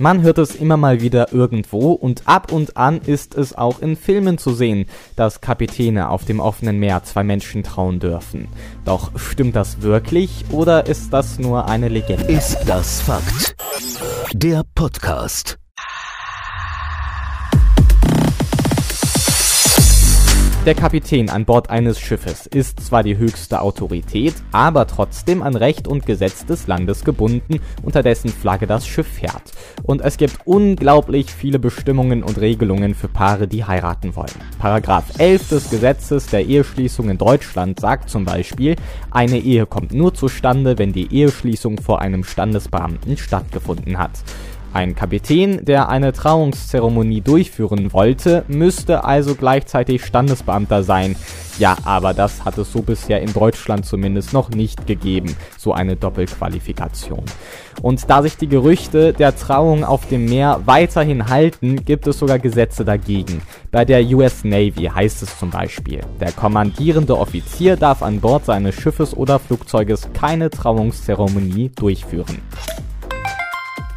Man hört es immer mal wieder irgendwo und ab und an ist es auch in Filmen zu sehen, dass Kapitäne auf dem offenen Meer zwei Menschen trauen dürfen. Doch stimmt das wirklich oder ist das nur eine Legende? Ist das Fakt? Der Podcast. Der Kapitän an Bord eines Schiffes ist zwar die höchste Autorität, aber trotzdem an Recht und Gesetz des Landes gebunden, unter dessen Flagge das Schiff fährt. Und es gibt unglaublich viele Bestimmungen und Regelungen für Paare, die heiraten wollen. Paragraph 11 des Gesetzes der Eheschließung in Deutschland sagt zum Beispiel, eine Ehe kommt nur zustande, wenn die Eheschließung vor einem Standesbeamten stattgefunden hat. Ein Kapitän, der eine Trauungszeremonie durchführen wollte, müsste also gleichzeitig Standesbeamter sein. Ja, aber das hat es so bisher in Deutschland zumindest noch nicht gegeben, so eine Doppelqualifikation. Und da sich die Gerüchte der Trauung auf dem Meer weiterhin halten, gibt es sogar Gesetze dagegen. Bei der US Navy heißt es zum Beispiel, der kommandierende Offizier darf an Bord seines Schiffes oder Flugzeuges keine Trauungszeremonie durchführen.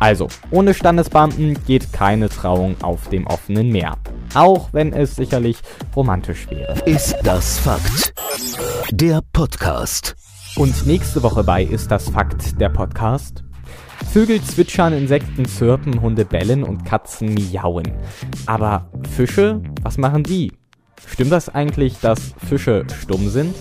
Also, ohne Standesbeamten geht keine Trauung auf dem offenen Meer. Auch wenn es sicherlich romantisch wäre. Ist das Fakt? Der Podcast. Und nächste Woche bei Ist das Fakt der Podcast? Vögel zwitschern, Insekten zirpen, Hunde bellen und Katzen miauen. Aber Fische, was machen die? Stimmt das eigentlich, dass Fische stumm sind?